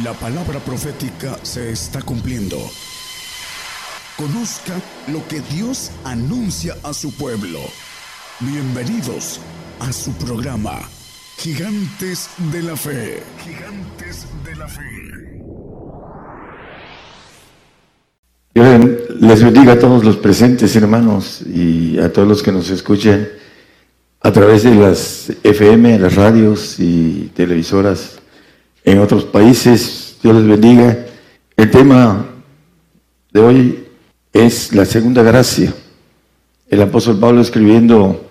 La palabra profética se está cumpliendo. Conozca lo que Dios anuncia a su pueblo. Bienvenidos a su programa, Gigantes de la Fe. Gigantes de la Fe. Les bendiga a todos los presentes, hermanos, y a todos los que nos escuchen a través de las FM, las radios y televisoras en otros países. Dios les bendiga. El tema de hoy es la segunda gracia. El apóstol Pablo escribiendo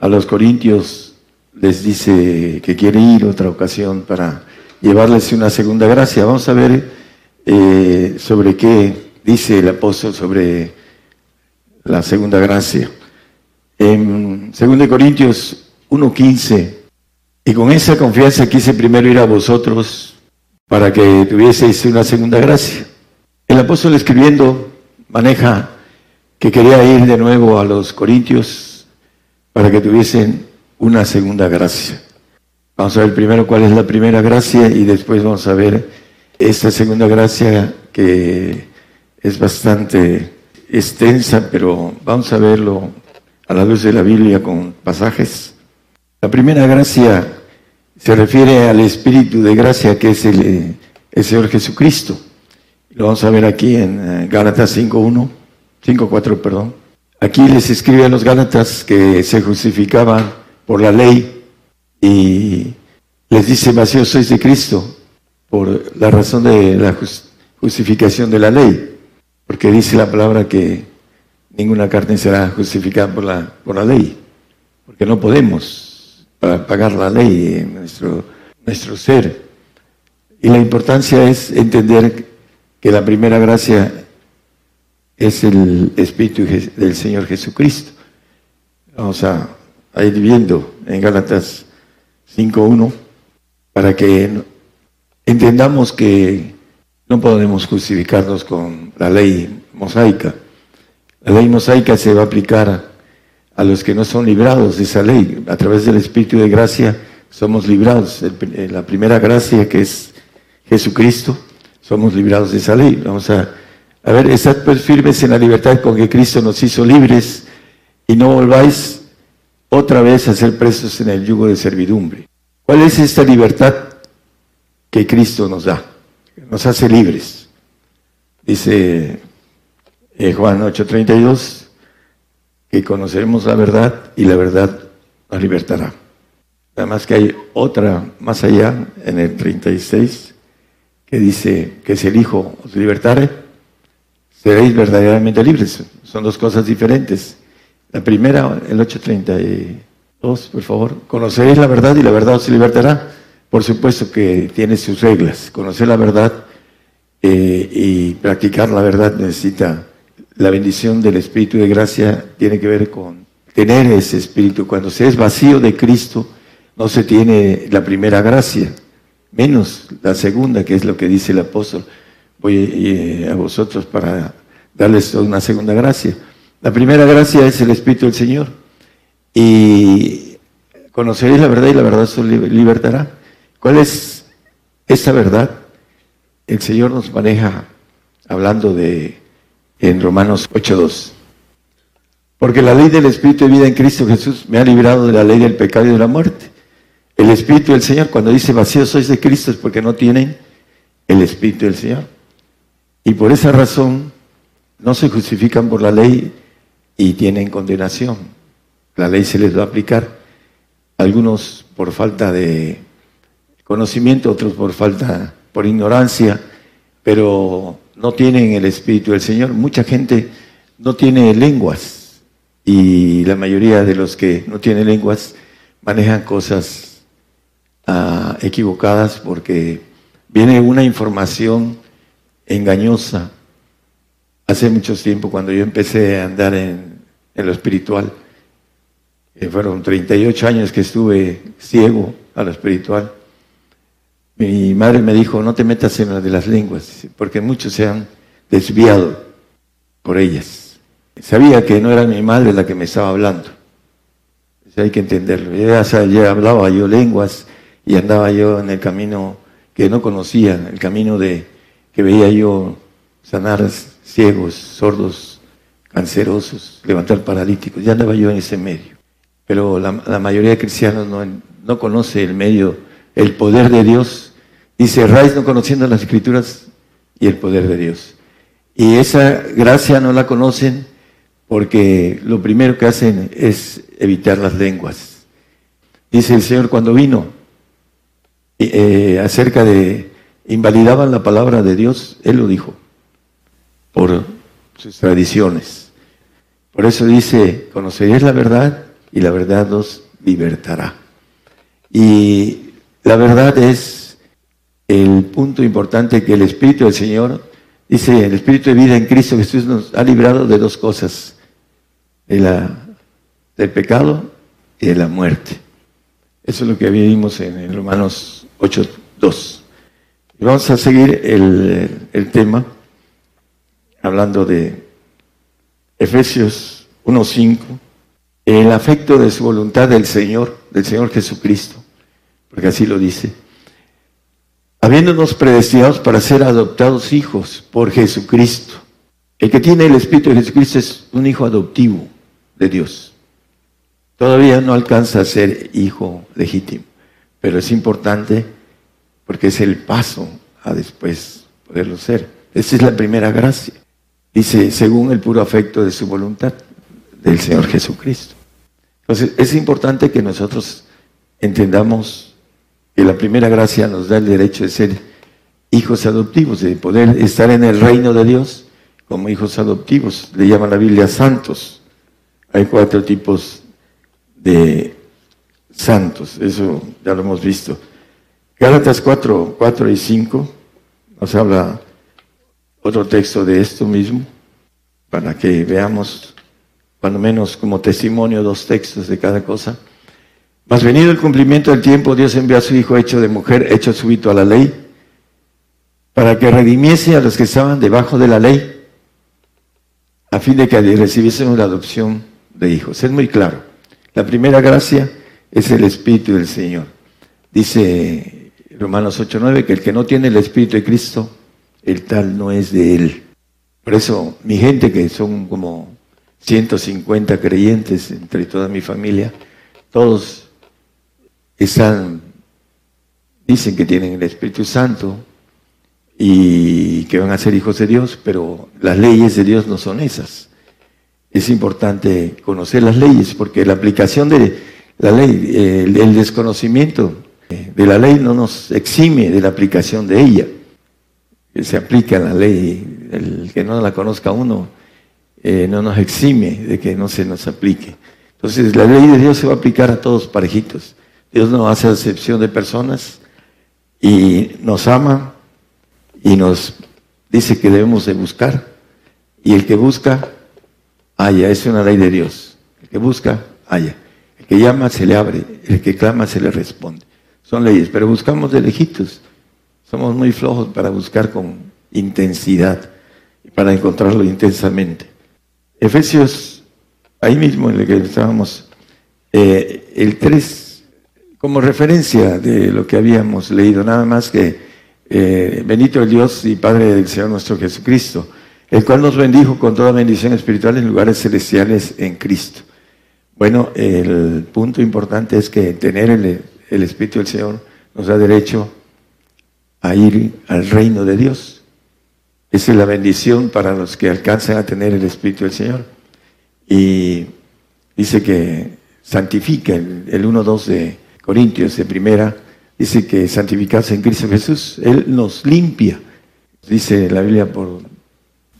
a los corintios les dice que quiere ir otra ocasión para llevarles una segunda gracia. Vamos a ver eh, sobre qué dice el apóstol sobre la segunda gracia. En 2 Corintios 1.15 y con esa confianza quise primero ir a vosotros para que tuvieseis una segunda gracia. El apóstol escribiendo maneja que quería ir de nuevo a los Corintios para que tuviesen una segunda gracia. Vamos a ver primero cuál es la primera gracia y después vamos a ver esta segunda gracia que es bastante extensa, pero vamos a verlo a la luz de la Biblia con pasajes. La primera gracia se refiere al Espíritu de gracia que es el, Señor Jesucristo. Lo vamos a ver aquí en eh, Gálatas 5.1, 5.4, perdón. Aquí les escribe a los Gálatas que se justificaban por la ley y les dice, vacíos sois de Cristo por la razón de la justificación de la ley, porque dice la palabra que ninguna carne será justificada por la, por la ley, porque no podemos para pagar la ley en nuestro, nuestro ser. Y la importancia es entender que la primera gracia es el Espíritu del Señor Jesucristo. Vamos a, ir viendo en Gálatas 5.1 para que entendamos que no podemos justificarnos con la ley mosaica. La ley mosaica se va a aplicar a los que no son librados de esa ley. A través del Espíritu de gracia somos librados. Eh, la primera gracia que es Jesucristo, somos librados de esa ley. Vamos a, a ver, estad pues firmes en la libertad con que Cristo nos hizo libres y no volváis otra vez a ser presos en el yugo de servidumbre. ¿Cuál es esta libertad que Cristo nos da? Nos hace libres. Dice eh, Juan 8:32, que conoceremos la verdad y la verdad nos libertará. Además que hay otra más allá, en el 36, que dice que si el Hijo os libertare, seréis verdaderamente libres. Son dos cosas diferentes. La primera, el 832, por favor. Conoceréis la verdad y la verdad os libertará. Por supuesto que tiene sus reglas. Conocer la verdad eh, y practicar la verdad necesita la bendición del Espíritu de gracia tiene que ver con tener ese Espíritu. Cuando se es vacío de Cristo, no se tiene la primera gracia, menos la segunda, que es lo que dice el apóstol. Voy eh, a vosotros para darles una segunda gracia. La primera gracia es el Espíritu del Señor. Y conoceréis la verdad y la verdad os libertará. ¿Cuál es esa verdad? El Señor nos maneja hablando de en Romanos 8.2. Porque la ley del Espíritu de vida en Cristo Jesús me ha librado de la ley del pecado y de la muerte. El Espíritu del Señor, cuando dice vacío sois de Cristo, es porque no tienen el Espíritu del Señor. Y por esa razón no se justifican por la ley y tienen condenación. La ley se les va a aplicar, algunos por falta de conocimiento, otros por falta, por ignorancia, pero no tienen el Espíritu del Señor. Mucha gente no tiene lenguas y la mayoría de los que no tienen lenguas manejan cosas ah, equivocadas porque viene una información engañosa. Hace mucho tiempo, cuando yo empecé a andar en, lo espiritual, eh, fueron 38 años que estuve ciego a lo espiritual, mi madre me dijo, no te metas en la de las lenguas, porque muchos se han desviado por ellas. Sabía que no era mi madre la que me estaba hablando. hay que entenderlo. Ya, ya hablaba yo lenguas y andaba yo en el camino que no conocía el camino de que veía yo sanar ciegos, sordos, cancerosos, levantar paralíticos. Ya andaba yo en ese medio. Pero la, mayoría de cristianos no, no conoce el medio, el poder de Dios. Y cerráis no conociendo las escrituras y el poder de Dios. Y esa gracia no la conocen porque lo primero que hacen es evitar las lenguas. Dice el Señor cuando vino eh, acerca de invalidaban la palabra de Dios, Él lo dijo, por sus tradiciones. Por eso dice, conoceréis la verdad y la verdad os libertará. Y la verdad es el punto importante que el Espíritu del Señor, dice, el Espíritu de vida en Cristo Jesús nos ha librado de dos cosas, de la, del pecado y de la muerte. Eso es lo que vimos en, Romanos 8.2. Y vamos a seguir el, el tema hablando de Efesios 1.5, el afecto de su voluntad del Señor, del Señor Jesucristo, porque así lo dice, habiéndonos predestinados para ser adoptados hijos por Jesucristo. El que tiene el Espíritu de Jesucristo es un hijo adoptivo de Dios. Todavía no alcanza a ser hijo legítimo, pero es importante porque es el paso a después poderlo ser. Esa es la primera gracia. Dice, según el puro afecto de su voluntad, del Señor Jesucristo. Entonces, es importante que nosotros entendamos que la primera gracia nos da el derecho de ser hijos adoptivos, de poder estar en el reino de Dios como hijos adoptivos. Le llama la Biblia santos. Hay cuatro tipos de santos, eso ya lo hemos visto. Gálatas 4, 4 y 5 nos habla otro texto de esto mismo, para que veamos, cuando menos como testimonio, dos textos de cada cosa. Mas venido el cumplimiento del tiempo, Dios envió a su Hijo hecho de mujer, hecho súbito a la ley, para que redimiese a los que estaban debajo de la ley, a fin de que recibiesen la adopción de hijos. Es muy claro. La primera gracia es el Espíritu del Señor. Dice Romanos 8.9 que el que no tiene el Espíritu de Cristo el tal no es de él. Por eso mi gente, que son como 150 creyentes entre toda mi familia, todos dicen que tienen el Espíritu Santo y que van a ser hijos de Dios, pero las leyes de Dios no son esas. Es importante conocer las leyes porque la aplicación de la ley, el, desconocimiento de la ley no nos exime de la aplicación de ella se aplica la ley, el que no la conozca uno, eh, no nos exime de que no se nos aplique. Entonces, la ley de Dios se va a aplicar a todos parejitos. Dios no hace excepción de personas y nos ama y nos dice que debemos de buscar. Y el que busca, haya. Es una ley de Dios. El que busca, haya. El que llama, se le abre. El que clama, se le responde. Son leyes, pero buscamos de lejitos. Somos muy flojos para buscar con intensidad y para encontrarlo intensamente. Efesios, ahí mismo en el que estábamos, eh, el 3, como referencia de lo que habíamos leído, nada más que eh, bendito el Dios y Padre del Señor nuestro Jesucristo, el cual nos bendijo con toda bendición espiritual en lugares celestiales en Cristo. Bueno, el punto importante es que tener el, el Espíritu del Señor nos da derecho a ir al reino de Dios. Esa es la bendición para los que alcanzan a tener el Espíritu del Señor. Y dice que santifica, el, 1.2 de Corintios, de primera, dice que santificarse en Cristo Jesús, Él nos limpia. Dice la Biblia, por,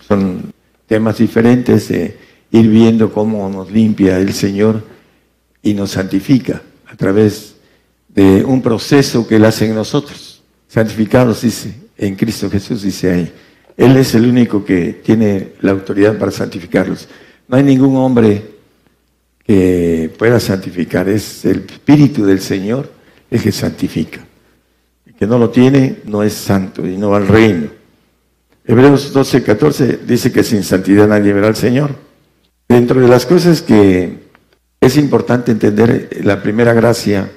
son temas diferentes de ir viendo cómo nos limpia el Señor y nos santifica a través de un proceso que Él hace en nosotros santificados, dice, en Cristo Jesús, dice ahí. Él es el único que tiene la autoridad para santificarlos. No hay ningún hombre que pueda santificar, es el Espíritu del Señor el que santifica. El que no lo tiene no es santo y no va al reino. Hebreos 12, 14 dice que sin santidad nadie verá al Señor. Dentro de las cosas que es importante entender, la primera gracia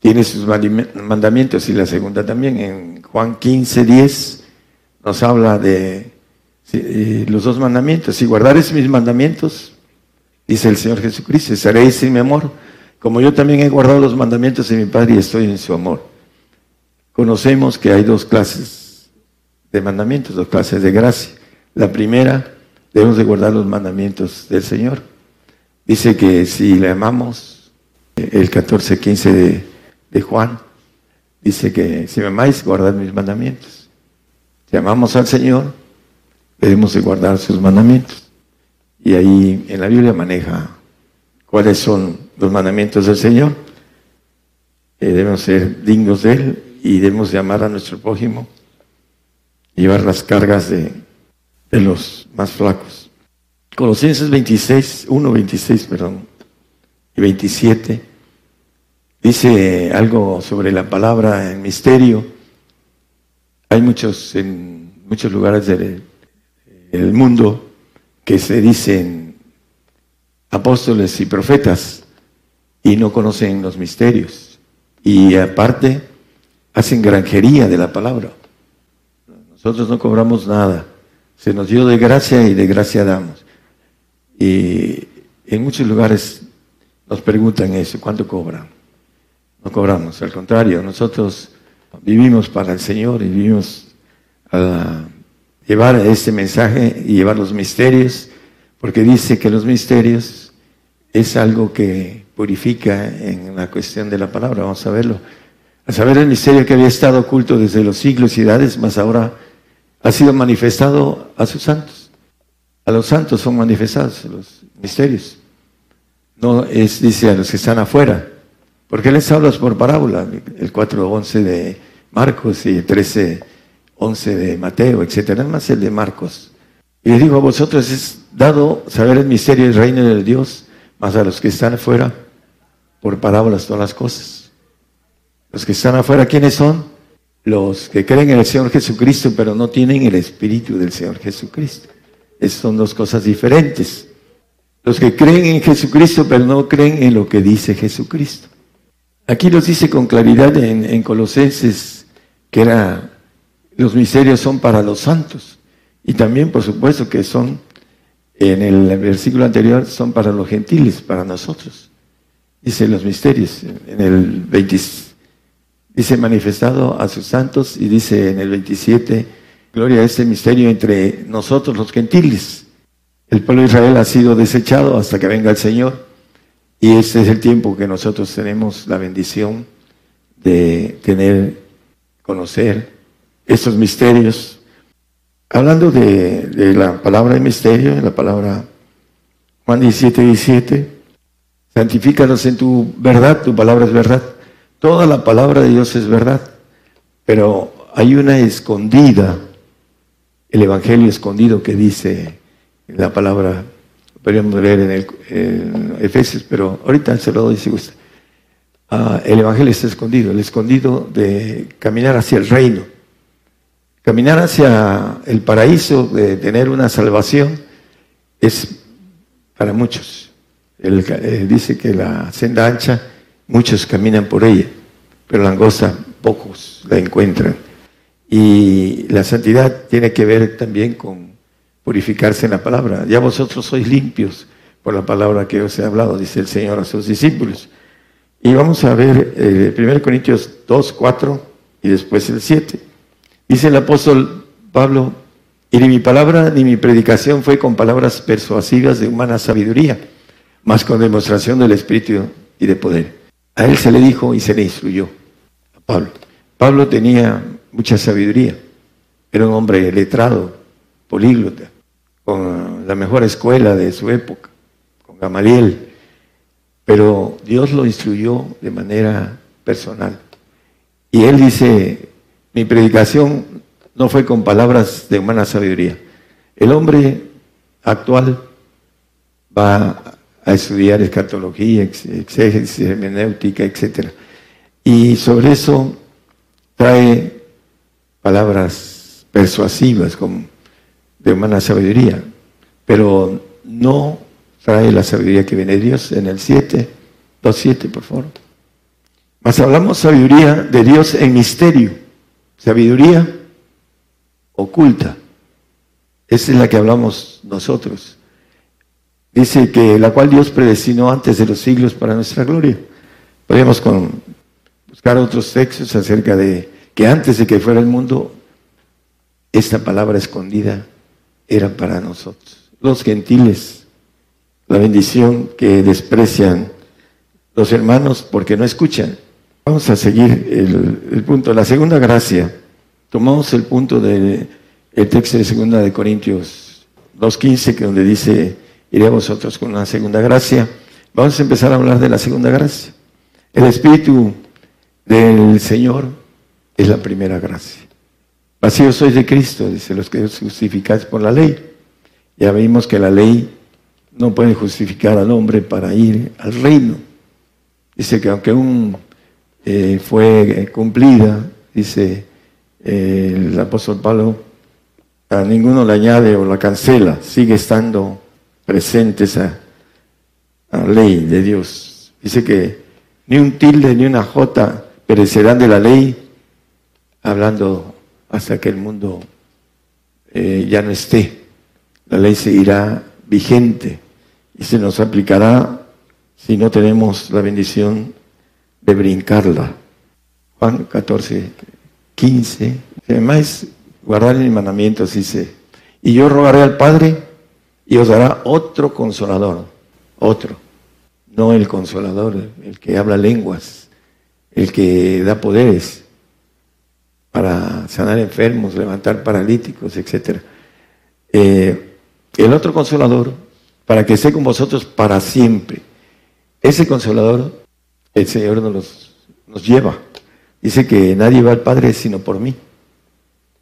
tiene sus mandamientos y la segunda también. En Juan 15, 10 nos habla de eh, los dos mandamientos. Si guardares mis mandamientos, dice el Señor Jesucristo, seréis en mi amor, como yo también he guardado los mandamientos de mi Padre y estoy en su amor. Conocemos que hay dos clases de mandamientos, dos clases de gracia. La primera, debemos de guardar los mandamientos del Señor. Dice que si le amamos, el 14, 15 de de Juan, dice que si me amáis, guardad mis mandamientos. Si amamos al Señor, debemos de guardar sus mandamientos. Y ahí en la Biblia maneja cuáles son los mandamientos del Señor. Eh, debemos ser dignos de Él y debemos de amar a nuestro prójimo, llevar las cargas de, de los más flacos. Colosenses 26, 1, 26, perdón, y 27 dice algo sobre la palabra en misterio. Hay muchos, en muchos lugares del, mundo que se dicen apóstoles y profetas y no conocen los misterios. Y aparte, hacen granjería de la palabra. Nosotros no cobramos nada. Se nos dio de gracia y de gracia damos. Y en muchos lugares nos preguntan eso, ¿cuánto cobran? no cobramos, al contrario, nosotros vivimos para el Señor y vivimos a llevar este mensaje y llevar los misterios, porque dice que los misterios es algo que purifica en la cuestión de la palabra, vamos a verlo. A saber el misterio que había estado oculto desde los siglos y edades, más ahora ha sido manifestado a sus santos. A los santos son manifestados los misterios. No es, dice, a los que están afuera. ¿Por qué les hablas por parábola? El 4.11 de Marcos y el 13.11 de Mateo, etcétera. Más el de Marcos. Y les digo a vosotros es dado saber el misterio del reino de Dios, más a los que están afuera, por parábolas todas las cosas. Los que están afuera, ¿quiénes son? Los que creen en el Señor Jesucristo, pero no tienen el Espíritu del Señor Jesucristo. Esas son dos cosas diferentes. Los que creen en Jesucristo, pero no creen en lo que dice Jesucristo. Aquí nos dice con claridad en, Colosenses que era, los misterios son para los santos. Y también, por supuesto, que son, en el versículo anterior, son para los gentiles, para nosotros. Dice los misterios. En el 20, dice manifestado a sus santos y dice en el 27, gloria a este misterio entre nosotros los gentiles. El pueblo de Israel ha sido desechado hasta que venga el Señor. Y este es el tiempo que nosotros tenemos la bendición de tener, conocer estos misterios. Hablando de, la palabra de misterio, la palabra Juan 17, 17, santifícanos en tu verdad, tu palabra es verdad. Toda la palabra de Dios es verdad, pero hay una escondida, el Evangelio escondido que dice la palabra podríamos leer en, el, Efesios, pero ahorita se lo doy si. Ah, el Evangelio está escondido, el escondido de caminar hacia el reino, caminar hacia el paraíso, de tener una salvación, es para muchos. Él eh, dice que la senda ancha, muchos caminan por ella, pero la angosta, pocos la encuentran. Y la santidad tiene que ver también con purificarse en la palabra. Ya vosotros sois limpios por la palabra que os he hablado, dice el Señor a sus discípulos. Y vamos a ver eh, 1 Corintios 2, 4 y después el 7. Dice el apóstol Pablo, y ni mi palabra ni mi predicación fue con palabras persuasivas de humana sabiduría, más con demostración del Espíritu y de poder. A él se le dijo y se le instruyó, a Pablo. Pablo tenía mucha sabiduría, era un hombre letrado, políglota con la mejor escuela de su época, con Gamaliel, pero Dios lo instruyó de manera personal. Y él dice, mi predicación no fue con palabras de humana sabiduría. El hombre actual va a estudiar escatología, exégesis, hermenéutica, etc. Y sobre eso trae palabras persuasivas de humana sabiduría, pero no trae la sabiduría que viene de Dios en el 7, 2.7, por favor. Mas hablamos sabiduría de Dios en misterio, sabiduría oculta. Esa es la que hablamos nosotros. Dice que la cual Dios predestinó antes de los siglos para nuestra gloria. Podríamos buscar otros textos acerca de que antes de que fuera el mundo, esta palabra escondida era para nosotros. Los gentiles, la bendición que desprecian los hermanos porque no escuchan. Vamos a seguir el, punto. La segunda gracia. Tomamos el punto del texto de segunda de Corintios 2.15, que donde dice, iré a vosotros con una segunda gracia. Vamos a empezar a hablar de la segunda gracia. El Espíritu del Señor es la primera gracia. Vacío sois de Cristo, dice los que os justificáis por la ley. Ya vimos que la ley no puede justificar al hombre para ir al reino. Dice que aunque un eh, fue cumplida, dice eh, el apóstol Pablo, a ninguno le añade o la cancela, sigue estando presente esa ley de Dios. Dice que ni un tilde ni una jota perecerán de la ley, hablando hasta que el mundo eh, ya no esté. La ley seguirá vigente y se nos aplicará si no tenemos la bendición de brincarla. Juan 14, 15. Además, guardar mis mandamientos, dice. Y yo rogaré al Padre y os dará otro consolador. Otro. No el consolador, el que habla lenguas, el que da poderes para sanar enfermos, levantar paralíticos, etc. Eh, el otro consolador, para que esté con vosotros para siempre. Ese consolador el Señor nos, nos lleva. Dice que nadie va al Padre sino por mí.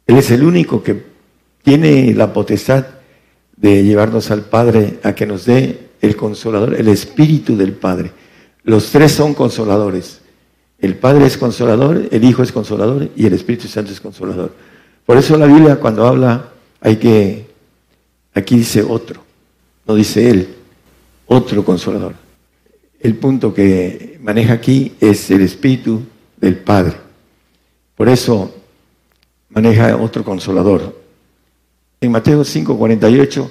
Él es el único que tiene la potestad de llevarnos al Padre a que nos dé el consolador, el Espíritu del Padre. Los tres son consoladores. El Padre es consolador, el Hijo es consolador y el Espíritu Santo es consolador. Por eso la Biblia cuando habla hay que, aquí dice otro, no dice él, otro consolador el punto que maneja aquí es el Espíritu del Padre. Por eso maneja otro consolador. En Mateo 5:48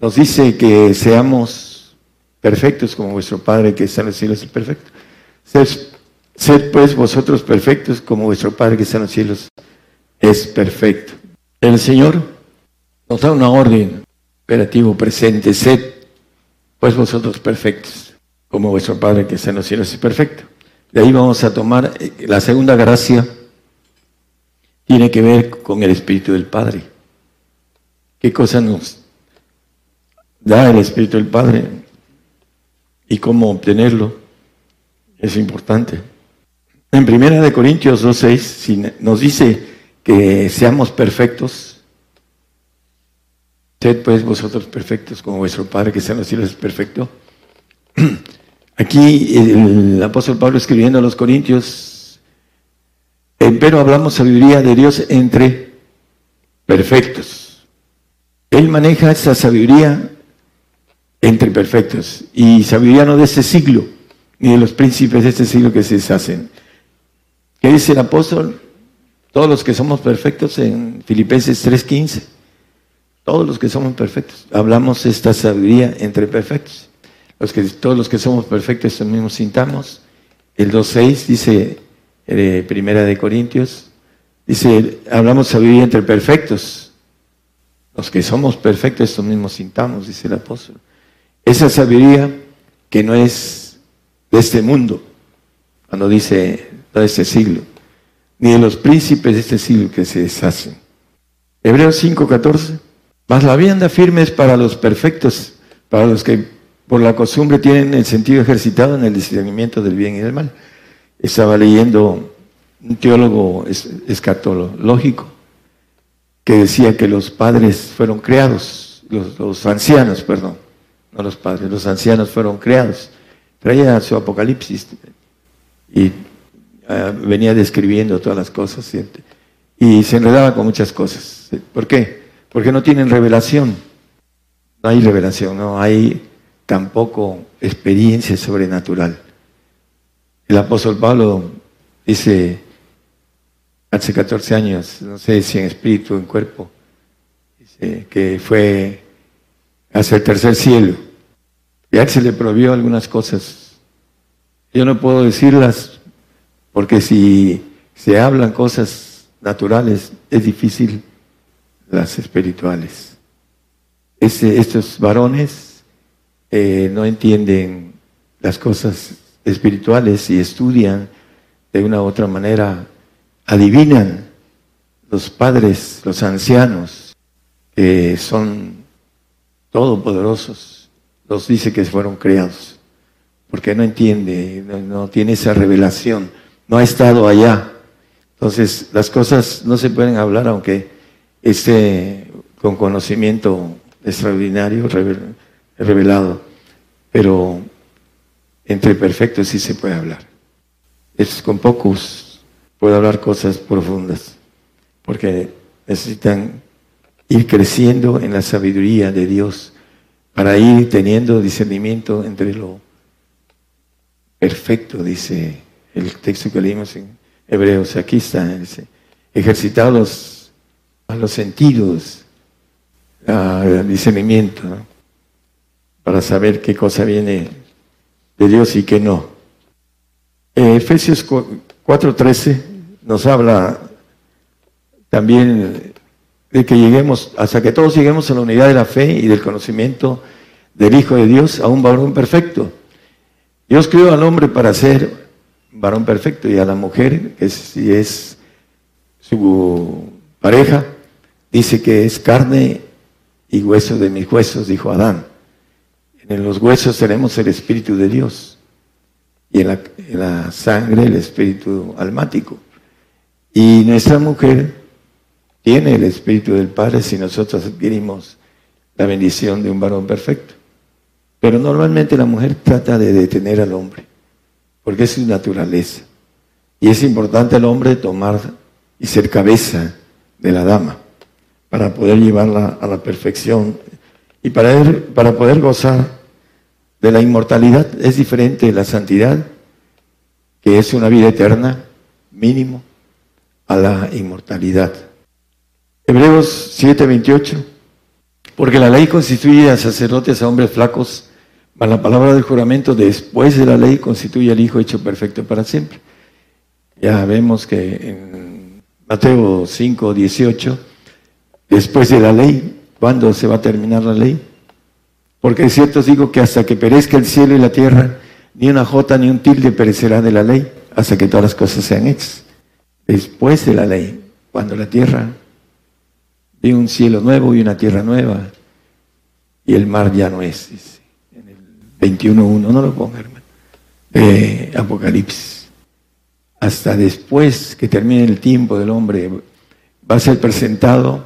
nos dice que seamos perfectos como vuestro Padre que está en los cielos es perfecto. Sed, pues vosotros perfectos como vuestro Padre que está en los cielos es perfecto. El Señor nos da una orden operativo presente, sed pues vosotros perfectos como vuestro Padre que está en los cielos es perfecto. De ahí vamos a tomar eh, la segunda gracia, tiene que ver con el Espíritu del Padre. ¿Qué cosa nos da el Espíritu del Padre y cómo obtenerlo? Es importante. En Primera de Corintios 2.6 nos dice que seamos perfectos. Sed pues vosotros perfectos como vuestro Padre que está en los cielos es perfecto. Aquí el apóstol Pablo escribiendo a los Corintios, pero hablamos sabiduría de Dios entre perfectos. Él maneja esa sabiduría entre perfectos y sabiduría no de este siglo, ni de los príncipes de este siglo que se deshacen. ¿Qué dice el apóstol? Todos los que somos perfectos en Filipenses 3:15, todos los que somos perfectos, hablamos esta sabiduría entre perfectos que, todos los que somos perfectos mismos sintamos. El 2.6 dice, eh, Primera de Corintios, dice, hablamos sabiduría entre perfectos. Los que somos perfectos estos mismos sintamos, dice el apóstol. Esa sabiduría que no es de este mundo, cuando dice de este siglo, ni de los príncipes de este siglo que se deshacen. Hebreos 5.14, más la vianda firme es para los perfectos, para los que por la costumbre tienen el sentido ejercitado en el discernimiento del bien y del mal. Estaba leyendo un teólogo escatológico que decía que los padres fueron creados, los, ancianos, perdón, no los padres, los ancianos fueron creados. Traía su apocalipsis y ah, venía describiendo todas las cosas y se enredaba con muchas cosas. ¿Por qué? Porque no tienen revelación. No hay revelación, no hay tampoco experiencia sobrenatural. El apóstol Pablo dice, hace 14 años, no sé si en espíritu o en cuerpo, dice que fue hacia el tercer cielo. Y a él se le prohibió algunas cosas. Yo no puedo decirlas porque si se hablan cosas naturales, es difícil las espirituales. estos varones eh, no entienden las cosas espirituales y estudian de una u otra manera, adivinan los padres, los ancianos, que son todopoderosos, los dice que fueron creados, porque no entiende, no tiene esa revelación, no ha estado allá. Entonces, las cosas no se pueden hablar aunque esté con conocimiento extraordinario, revelado, pero entre perfectos sí se puede hablar. Es con pocos puedo hablar cosas profundas, porque necesitan ir creciendo en la sabiduría de Dios para ir teniendo discernimiento entre lo perfecto, dice el texto que leímos en Hebreos, aquí está, dice, ejercitados a los sentidos, al discernimiento, para saber qué cosa viene de Dios y qué no. Efesios 4:13 nos habla también de que lleguemos, hasta que todos lleguemos a la unidad de la fe y del conocimiento del Hijo de Dios, a un varón perfecto. Dios creó al hombre para ser varón perfecto y a la mujer, que si es su pareja, dice que es carne y hueso de mis huesos, dijo Adán. En los huesos tenemos el Espíritu de Dios y en la, sangre el Espíritu almático. Y nuestra mujer tiene el Espíritu del Padre si nosotros adquirimos la bendición de un varón perfecto. Pero normalmente la mujer trata de detener al hombre porque es su naturaleza. Y es importante al hombre tomar y ser cabeza de la dama para poder llevarla a la perfección y para, poder gozar de la inmortalidad. Es diferente la santidad, que es una vida eterna, mínimo, a la inmortalidad. Hebreos 7:28, porque la ley constituye a sacerdotes a hombres flacos la palabra del juramento después de la ley constituye al Hijo hecho perfecto para siempre. Ya vemos que en Mateo 5, 18, después de la ley, ¿cuándo se va a terminar la ley? Porque es cierto os digo que hasta que perezca el cielo y la tierra, ni una jota ni un tilde perecerá de la ley, hasta que todas las cosas sean hechas. Después de la ley, cuando la tierra vi un cielo nuevo y una tierra nueva, y el mar ya no es. 21.1, no lo ponga, hermano. Eh, Apocalipsis. Hasta después que termine el tiempo del hombre, va a ser presentado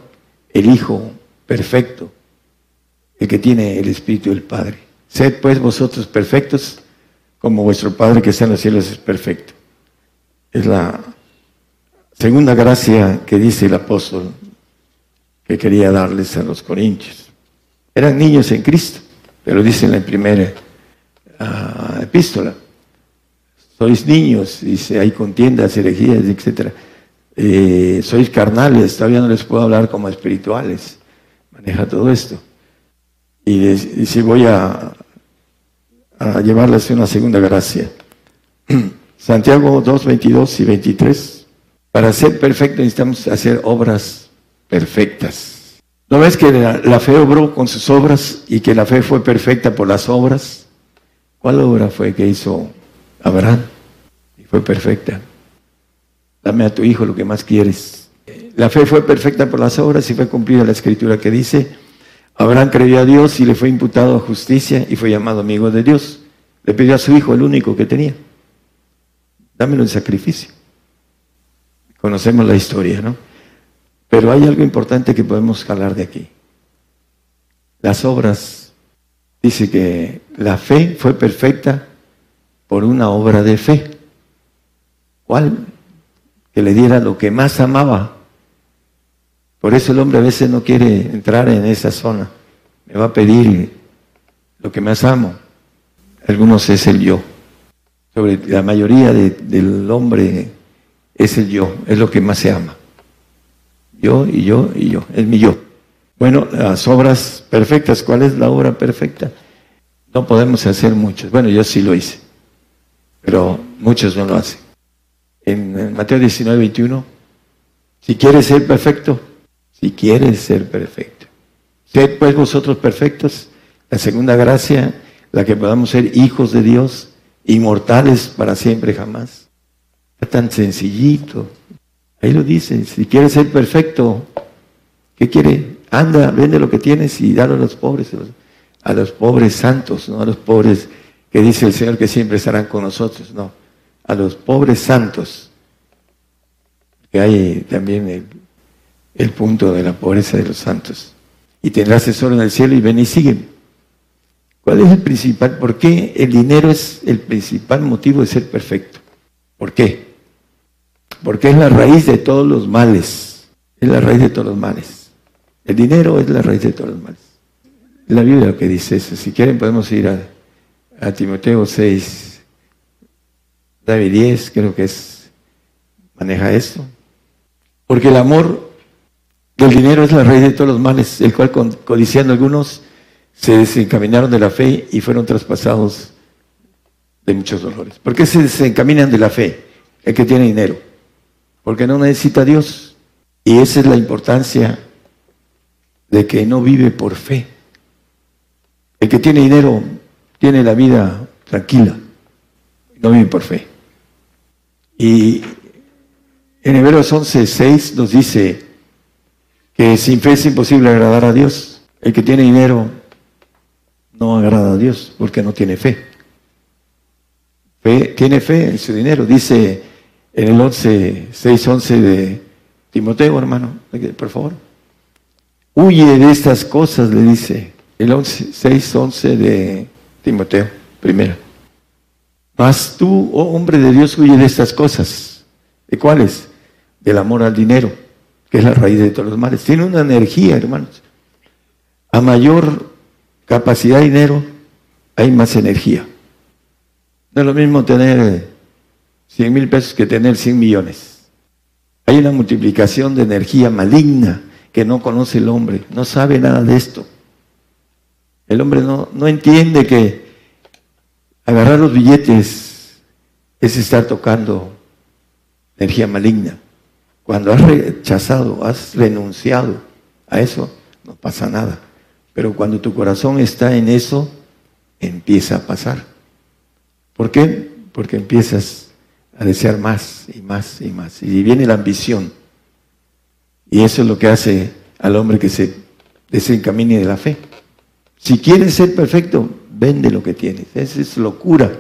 el Hijo perfecto, el que tiene el Espíritu del Padre. Sed pues vosotros perfectos, como vuestro Padre que está en los cielos es perfecto. Es la segunda gracia que dice el apóstol que quería darles a los corintios. Eran niños en Cristo, pero dice en la primera epístola. Sois niños, dice, hay contiendas, herejías, etc. Eh, sois carnales, todavía no les puedo hablar como espirituales. Maneja todo esto. Y dice, voy a, llevarles una segunda gracia. Santiago 2, 22 y 23. Para ser perfecto necesitamos hacer obras perfectas. ¿No ves que la, la, fe obró con sus obras y que la fe fue perfecta por las obras? ¿Cuál obra fue que hizo Abraham? Y fue perfecta. Dame a tu hijo lo que más quieres. La fe fue perfecta por las obras y fue cumplida la escritura que dice, Abraham creyó a Dios y le fue imputado a justicia y fue llamado amigo de Dios. Le pidió a su hijo el único que tenía. Dámelo en sacrificio. Conocemos la historia, ¿no? Pero hay algo importante que podemos jalar de aquí. Las obras dice que la fe fue perfecta por una obra de fe. ¿Cuál? Que le diera lo que más amaba. Por eso el hombre a veces no quiere entrar en esa zona. Me va a pedir lo que más amo. Algunos es el yo. sobre la mayoría del hombre es el yo, es lo que más se ama. Yo y yo y yo, es mi yo. Bueno, las obras perfectas, ¿cuál es la obra perfecta? No podemos hacer muchas. Bueno, yo sí lo hice, pero muchos no lo hacen. En Mateo 19, 21, si quieres ser perfecto, si quieres ser perfecto, sed pues vosotros perfectos, la segunda gracia, la que podamos ser hijos de Dios, inmortales para siempre jamás. Está tan sencillito. Ahí lo dice, si quieres ser perfecto, ¿qué quiere? Anda, vende lo que tienes y dalo a los pobres, a los pobres santos, no a los pobres que dice el Señor que siempre estarán con nosotros, no, a los pobres santos. Que hay también el, el punto de la pobreza de los santos. Y tendrás tesoro en el cielo y ven y siguen. ¿Cuál es el principal? ¿Por qué el dinero es el principal motivo de ser perfecto? ¿Por qué? Porque es la raíz de todos los males. Es la raíz de todos los males. El dinero es la raíz de todos los males. La Biblia lo que dice eso. Si quieren podemos ir a, Timoteo 6, David 10, creo que es, maneja esto. Porque el amor del dinero es la raíz de todos los males, el cual codiciando algunos se desencaminaron de la fe y fueron traspasados de muchos dolores. ¿Por qué se desencaminan de la fe? El que tiene dinero. Porque no necesita Dios. Y esa es la importancia de que no vive por fe. El que tiene dinero tiene la vida tranquila. No vive por fe. Y en Hebreos 11, 6 nos dice que sin fe es imposible agradar a Dios. El que tiene dinero no agrada a Dios porque no tiene fe. tiene fe en su dinero. Dice en el 11, 6, 11 de Timoteo, hermano, por favor. Huye de estas cosas, le dice. El 11, 6, 11 de Timoteo, primero. Mas tú, oh hombre de Dios, huye de estas cosas. ¿De cuáles? Del amor al dinero, que es la raíz de todos los males. Tiene una energía, hermanos. A mayor capacidad de dinero, hay más energía. No es lo mismo tener 100 mil pesos que tener 100 millones. Hay una multiplicación de energía maligna que no conoce el hombre, no sabe nada de esto. El hombre no, no entiende que agarrar los billetes es estar tocando energía maligna. Cuando has rechazado, has renunciado a eso, no pasa nada. Pero cuando tu corazón está en eso, empieza a pasar. ¿Por qué? Porque empiezas a desear más y más y más. Y viene la ambición. Y eso es lo que hace al hombre que se desencamine de la fe. Si quieres ser perfecto, vende lo que tienes. Esa es locura.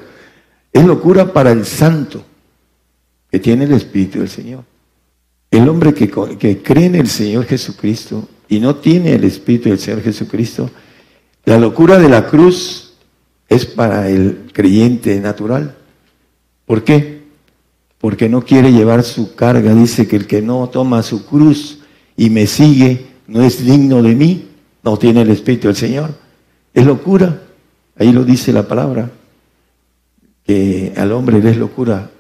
Es locura para el santo que tiene el Espíritu del Señor. El hombre que, cree en el Señor Jesucristo y no tiene el Espíritu del Señor Jesucristo, la locura de la cruz es para el creyente natural. ¿Por qué? Porque no quiere llevar su carga. Dice que el que no toma su cruz y me sigue no es digno de mí, no tiene el Espíritu del Señor. Es locura. Ahí lo dice la palabra, que al hombre le es locura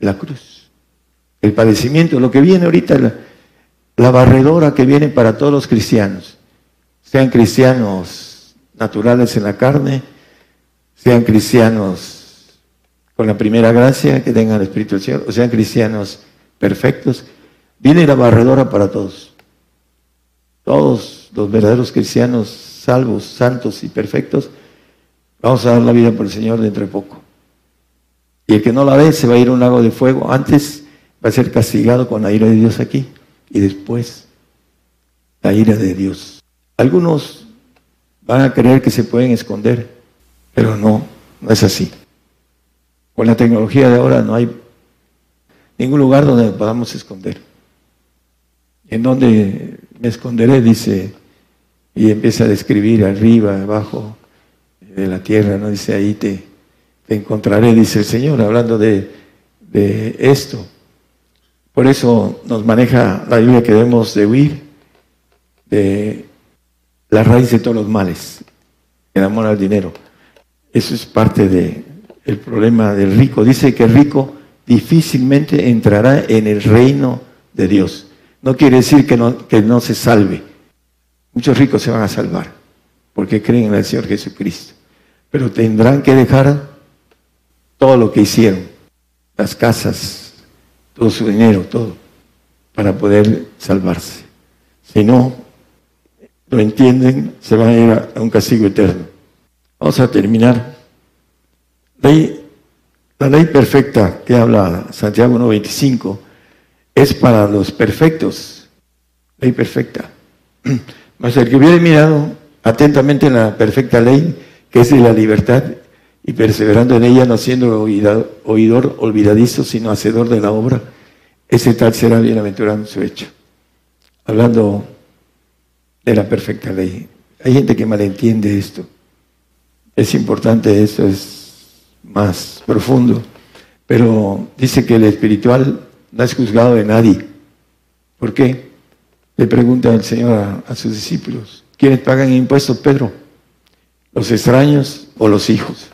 la cruz. El padecimiento, lo que viene ahorita, la barredora que viene para todos los cristianos, sean cristianos naturales en la carne, sean cristianos con la primera gracia, que tengan el Espíritu del Señor, o sean cristianos perfectos, viene la barredora para todos. Todos los verdaderos cristianos salvos, santos y perfectos, vamos a dar la vida por el Señor dentro de poco. Y el que no la ve se va a ir a un lago de fuego. Antes va a ser castigado con la ira de Dios aquí y después la ira de Dios. Algunos van a creer que se pueden esconder, pero no, no es así. Con la tecnología de ahora no hay ningún lugar donde podamos esconder. En donde me esconderé, dice, y empieza a describir arriba, abajo de la tierra, ¿no? Dice, ahí te, te encontraré, dice el Señor, hablando de, de esto. Por eso nos maneja la Biblia que debemos de huir de la raíz de todos los males, el amor al dinero. Eso es parte de el problema del rico. Dice que el rico difícilmente entrará en el reino de Dios. No quiere decir que no, que no se salve. Muchos ricos se van a salvar porque creen en el Señor Jesucristo. Pero tendrán que dejar todo lo que hicieron, las casas, todo su dinero, todo, para poder salvarse. Si no lo entienden, se van a ir a, un castigo eterno. Vamos a terminar. la ley perfecta que habla Santiago 1.25 es para los perfectos. Ley perfecta. Mas el que hubiera mirado atentamente en la perfecta ley, que es la libertad, y perseverando en ella, no siendo oidor olvidadizo, sino hacedor de la obra, ese tal será bienaventurado en su hecho. Hablando de la perfecta ley. Hay gente que malentiende esto. Es importante, esto es más profundo. Pero dice que el espiritual no es juzgado de nadie. ¿Por qué? Le pregunta el Señor a sus discípulos. ¿Quiénes pagan impuestos, Pedro? ¿Los extraños o los hijos?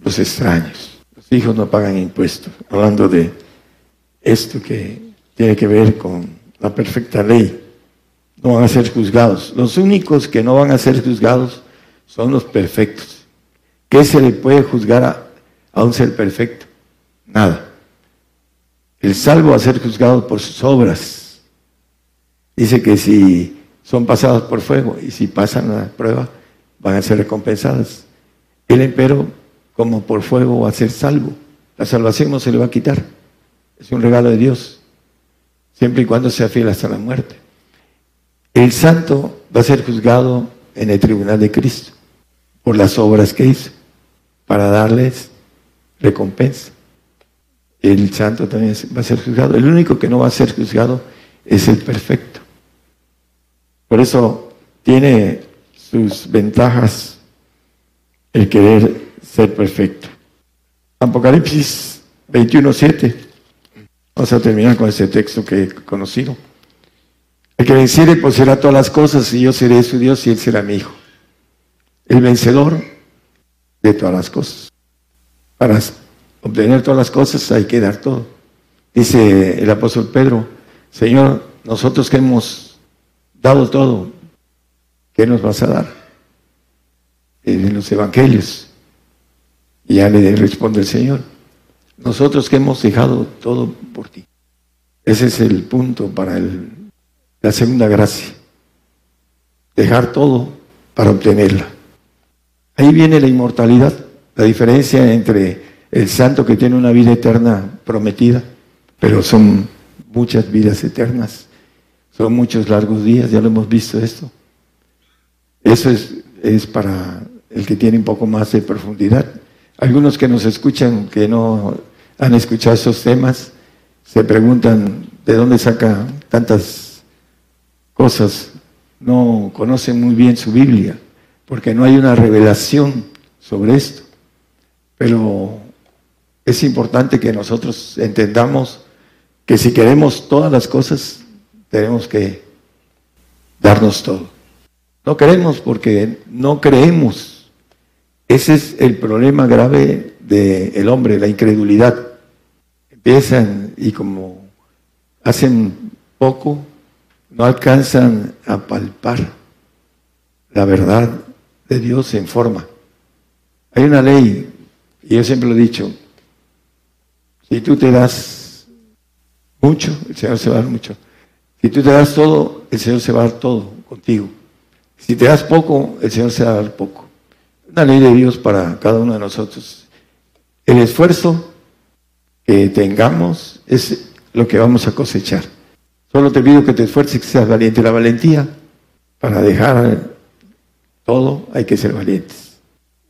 Los extraños. Los hijos no pagan impuestos. Hablando de esto que tiene que ver con la perfecta ley. No van a ser juzgados. Los únicos que no van a ser juzgados son los perfectos. ¿Qué se le puede juzgar a, a un ser perfecto? Nada. El salvo va a ser juzgado por sus obras. Dice que si son pasadas por fuego y si pasan la prueba van a ser recompensadas. El empero, como por fuego, va a ser salvo. La salvación no se le va a quitar. Es un regalo de Dios, siempre y cuando sea fiel hasta la muerte. El santo va a ser juzgado en el tribunal de Cristo por las obras que hizo, para darles recompensa. El santo también va a ser juzgado. El único que no va a ser juzgado es el perfecto. Por eso tiene sus ventajas el querer ser perfecto. Apocalipsis 21.7. Vamos a terminar con ese texto que he conocido. El que venciere poseerá todas las cosas y yo seré su Dios y él será mi hijo. El vencedor de todas las cosas. Para obtener todas las cosas hay que dar todo. Dice el apóstol Pedro, Señor, nosotros que hemos dado todo, ¿qué nos vas a dar? En los evangelios. Y ya le responde el Señor, nosotros que hemos dejado todo por ti. Ese es el punto para la segunda gracia. Dejar todo para obtenerla. Ahí viene la inmortalidad, la diferencia entre el santo que tiene una vida eterna prometida, pero son muchas vidas eternas son muchos largos días, ya lo hemos visto esto. Eso es, es para el que tiene un poco más de profundidad. Algunos que nos escuchan, que no han escuchado esos temas, se preguntan de dónde saca tantas cosas. No conocen muy bien su Biblia, porque no hay una revelación sobre esto. Pero es importante que nosotros entendamos que si queremos todas las cosas tenemos que darnos todo. No queremos porque no creemos. Ese es el problema grave del hombre, la incredulidad. Empiezan y como hacen poco, no alcanzan a palpar la verdad de Dios en forma. Hay una ley, y yo siempre lo he dicho, si tú te das mucho, el Señor se va a dar mucho. Si tú te das todo, el Señor se va a dar todo contigo. Si te das poco, el Señor se va a dar poco. Una ley de Dios para cada uno de nosotros. El esfuerzo que tengamos es lo que vamos a cosechar. Solo te pido que te esfuerces, que seas valiente. La valentía, para dejar todo, hay que ser valientes.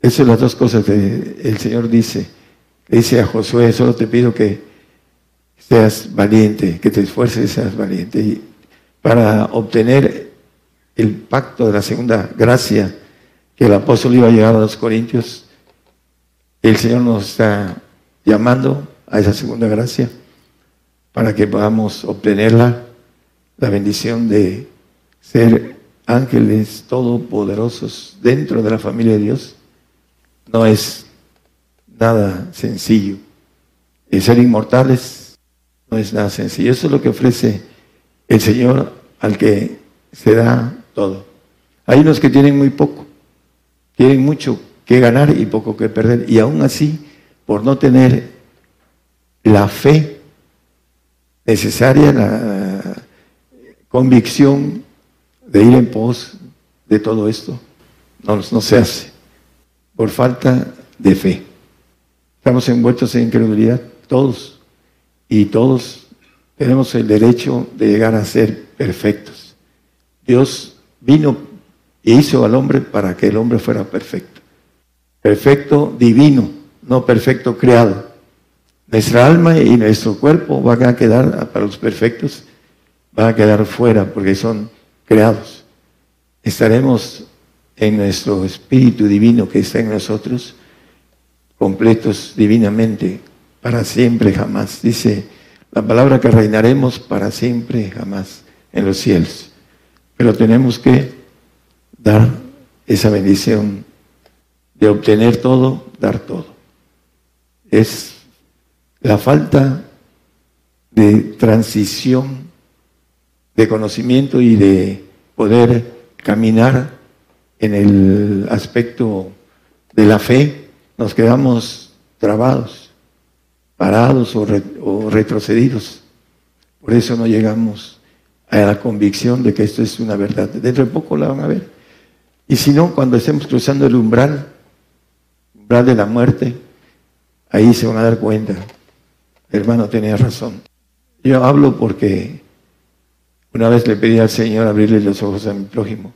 Esas son las dos cosas que el Señor dice. dice a Josué, solo te pido que seas valiente, que te esfuerces, seas valiente. Y para obtener el pacto de la segunda gracia que el apóstol iba a llegar a los Corintios, el Señor nos está llamando a esa segunda gracia para que podamos obtenerla, la bendición de ser ángeles todopoderosos dentro de la familia de Dios. No es nada sencillo. Ser inmortales no es nada sencillo. Eso es lo que ofrece el Señor al que se da todo. Hay unos que tienen muy poco, tienen mucho que ganar y poco que perder. Y aún así, por no tener la fe necesaria, la convicción de ir en pos de todo esto, no, no se hace, por falta de fe. Estamos envueltos en incredulidad, todos, y todos tenemos el derecho de llegar a ser perfectos. Dios vino e hizo al hombre para que el hombre fuera perfecto. Perfecto divino, no perfecto creado. Nuestra alma y nuestro cuerpo van a quedar, para los perfectos, van a quedar fuera porque son creados. Estaremos en nuestro espíritu divino que está en nosotros, completos divinamente, para siempre jamás. Dice la palabra que reinaremos para siempre jamás en los cielos. Pero tenemos que dar esa bendición de obtener todo, dar todo. Es la falta de transición de conocimiento y de poder caminar en el aspecto de la fe, nos quedamos trabados, parados o, retrocedidos. Por eso no llegamos a la convicción de que esto es una verdad. Dentro de poco la van a ver. Y si no, cuando estemos cruzando el umbral, umbral de la muerte, ahí se van a dar cuenta. El hermano tenía razón. Yo hablo porque una vez le pedí al Señor abrirle los ojos a mi prójimo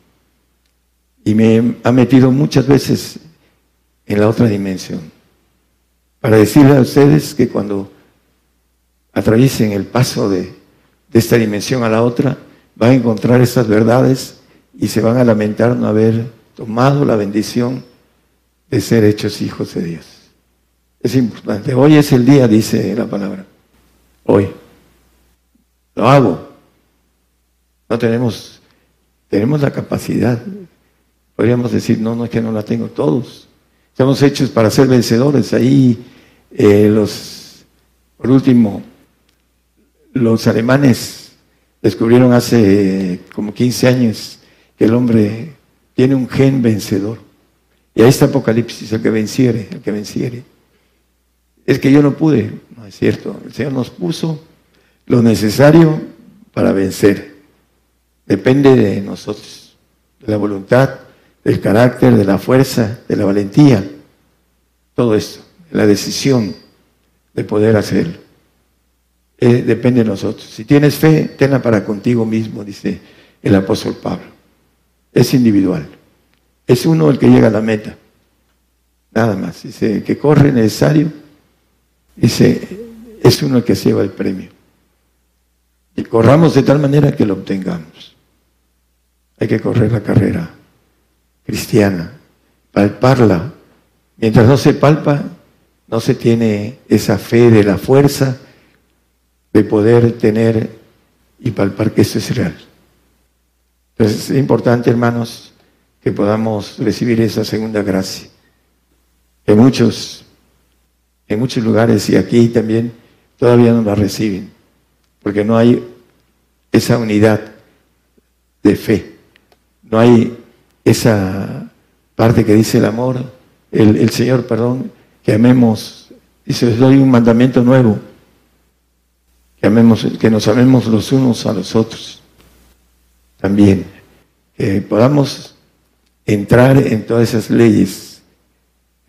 y me ha metido muchas veces en la otra dimensión para decirle a ustedes que cuando atraviesen el paso de, de esta dimensión a la otra, van a encontrar esas verdades y se van a lamentar no haber tomado la bendición de ser hechos hijos de Dios. Es importante. Hoy es el día, dice la palabra. Hoy. Lo hago. No tenemos, tenemos la capacidad. Podríamos decir, no, no es que no la tengo todos. Estamos hechos para ser vencedores. Ahí eh, los, por último, los alemanes descubrieron hace como 15 años el hombre tiene un gen vencedor. Y ahí está Apocalipsis, el que venciere, el que venciere. Es que yo no pude, no es cierto. El Señor nos puso lo necesario para vencer. Depende de nosotros, de la voluntad, del carácter, de la fuerza, de la valentía. Todo esto, la decisión de poder hacerlo. Eh, depende de nosotros. Si tienes fe, tenla para contigo mismo, dice el apóstol Pablo. Es individual. Es uno el que llega a la meta. Nada más. Dice que corre necesario. Dice, es uno el que se lleva el premio. Y corramos de tal manera que lo obtengamos. Hay que correr la carrera cristiana, palparla. Mientras no se palpa, no se tiene esa fe de la fuerza de poder tener y palpar que esto es real. Entonces es importante, hermanos, que podamos recibir esa segunda gracia. En muchos, en muchos lugares y aquí también todavía no la reciben, porque no hay esa unidad de fe. No hay esa parte que dice el amor, el, Señor, perdón, que amemos. Dice, les doy un mandamiento nuevo, que, amemos, que nos amemos los unos a los otros. También, que podamos entrar en todas esas leyes,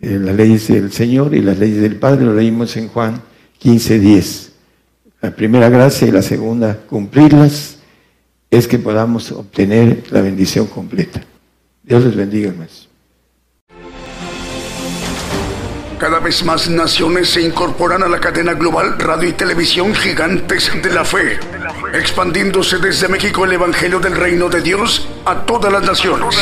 en las leyes del Señor y las leyes del Padre, lo leímos en Juan 15, 10. La primera gracia y la segunda, cumplirlas es que podamos obtener la bendición completa. Dios les bendiga, más. Cada vez más naciones se incorporan a la cadena global radio y televisión gigantes de la fe, expandiéndose desde México el Evangelio del Reino de Dios a todas las naciones.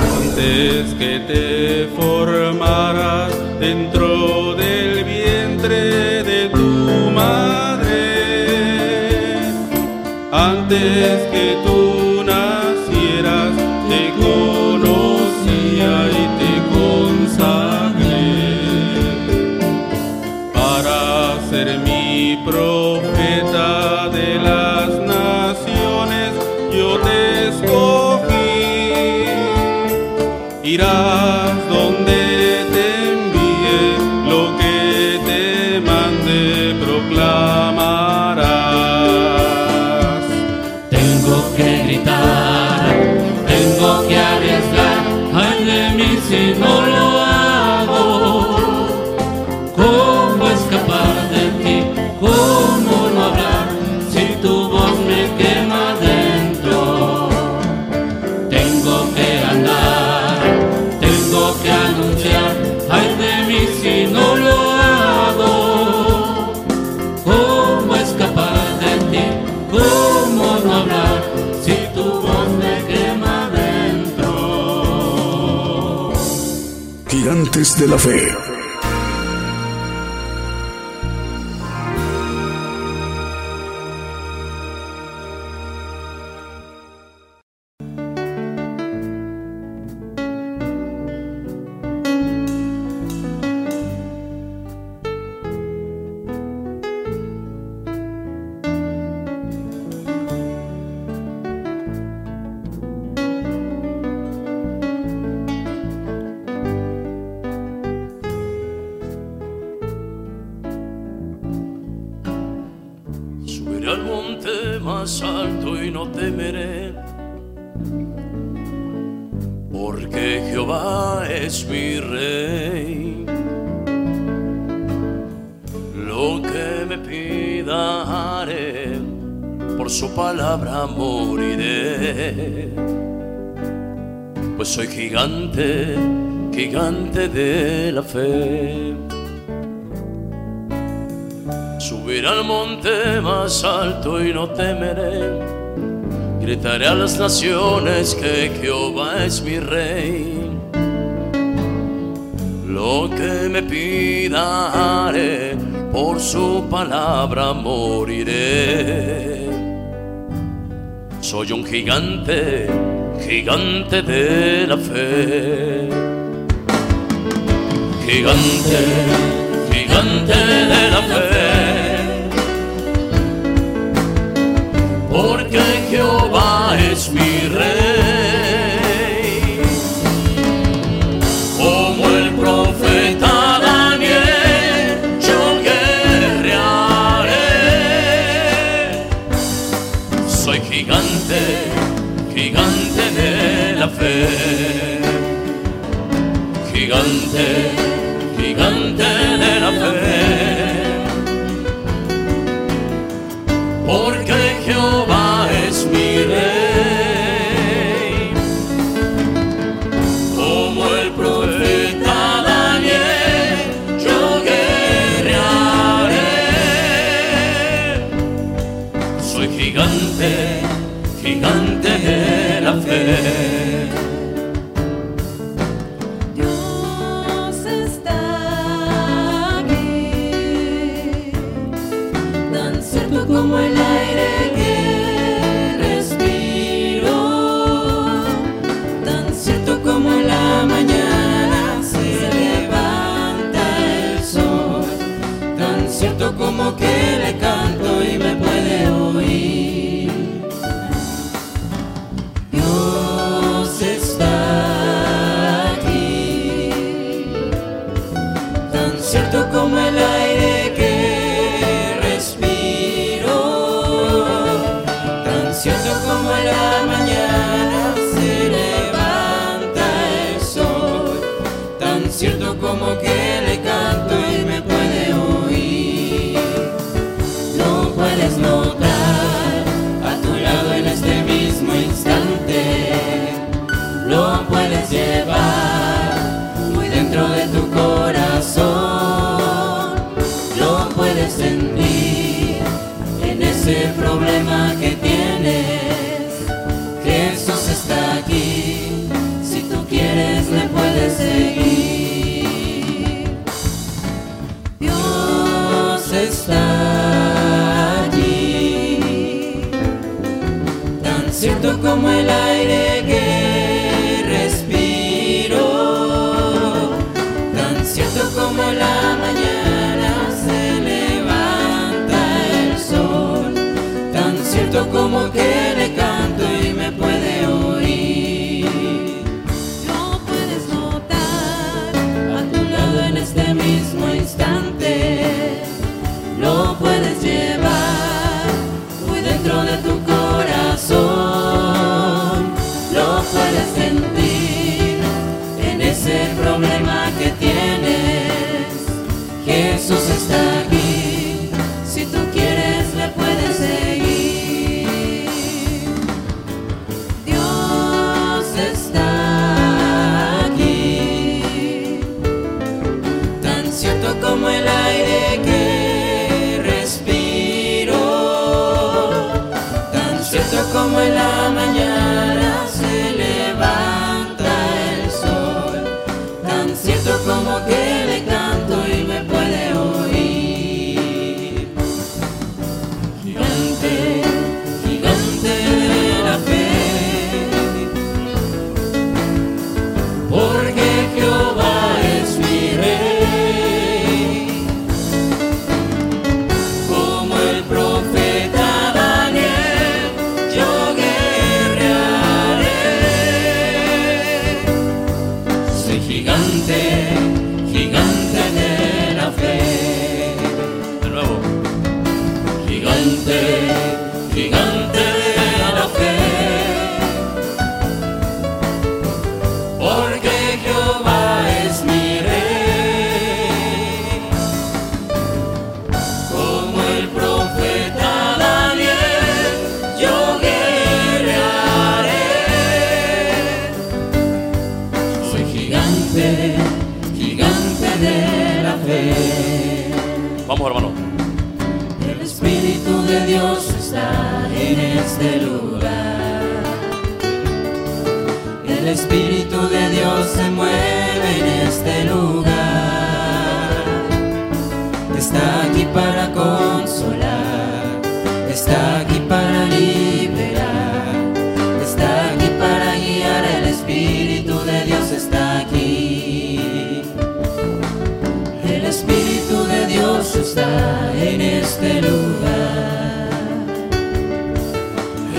Antes que te formaras dentro del vientre de tu madre antes que de la fe. pues soy gigante, gigante de la fe. Subir al monte más alto y no temeré, gritaré a las naciones que Jehová es mi rey. Lo que me pida haré, por su palabra moriré. Soy un gigante gigante de la fe. Gigante, gigante de la fe.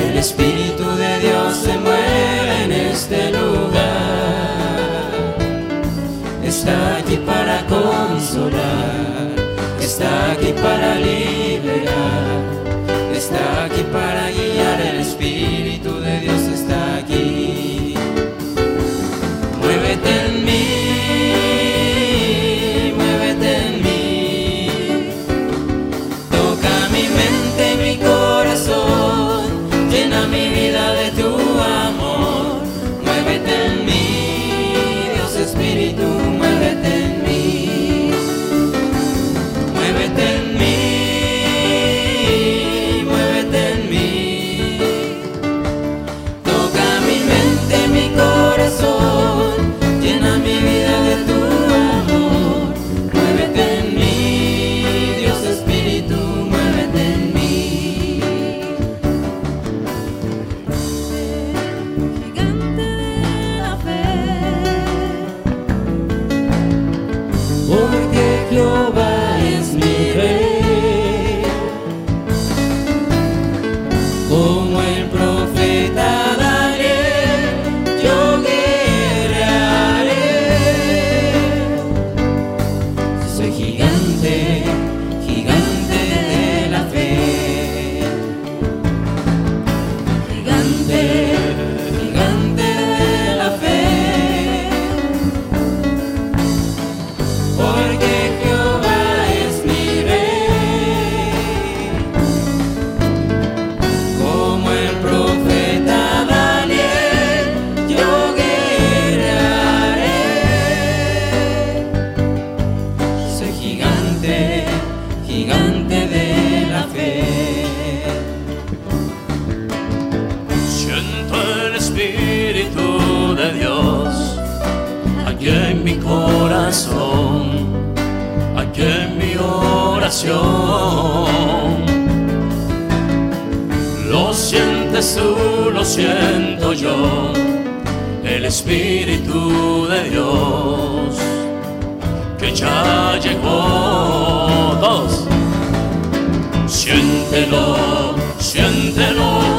El Espíritu de Dios se mueve en este lugar. Está aquí para consolar, está aquí para liberar, está aquí para Lo sientes tú, lo siento yo, el Espíritu de Dios que ya llegó. Dos. Siéntelo, siéntelo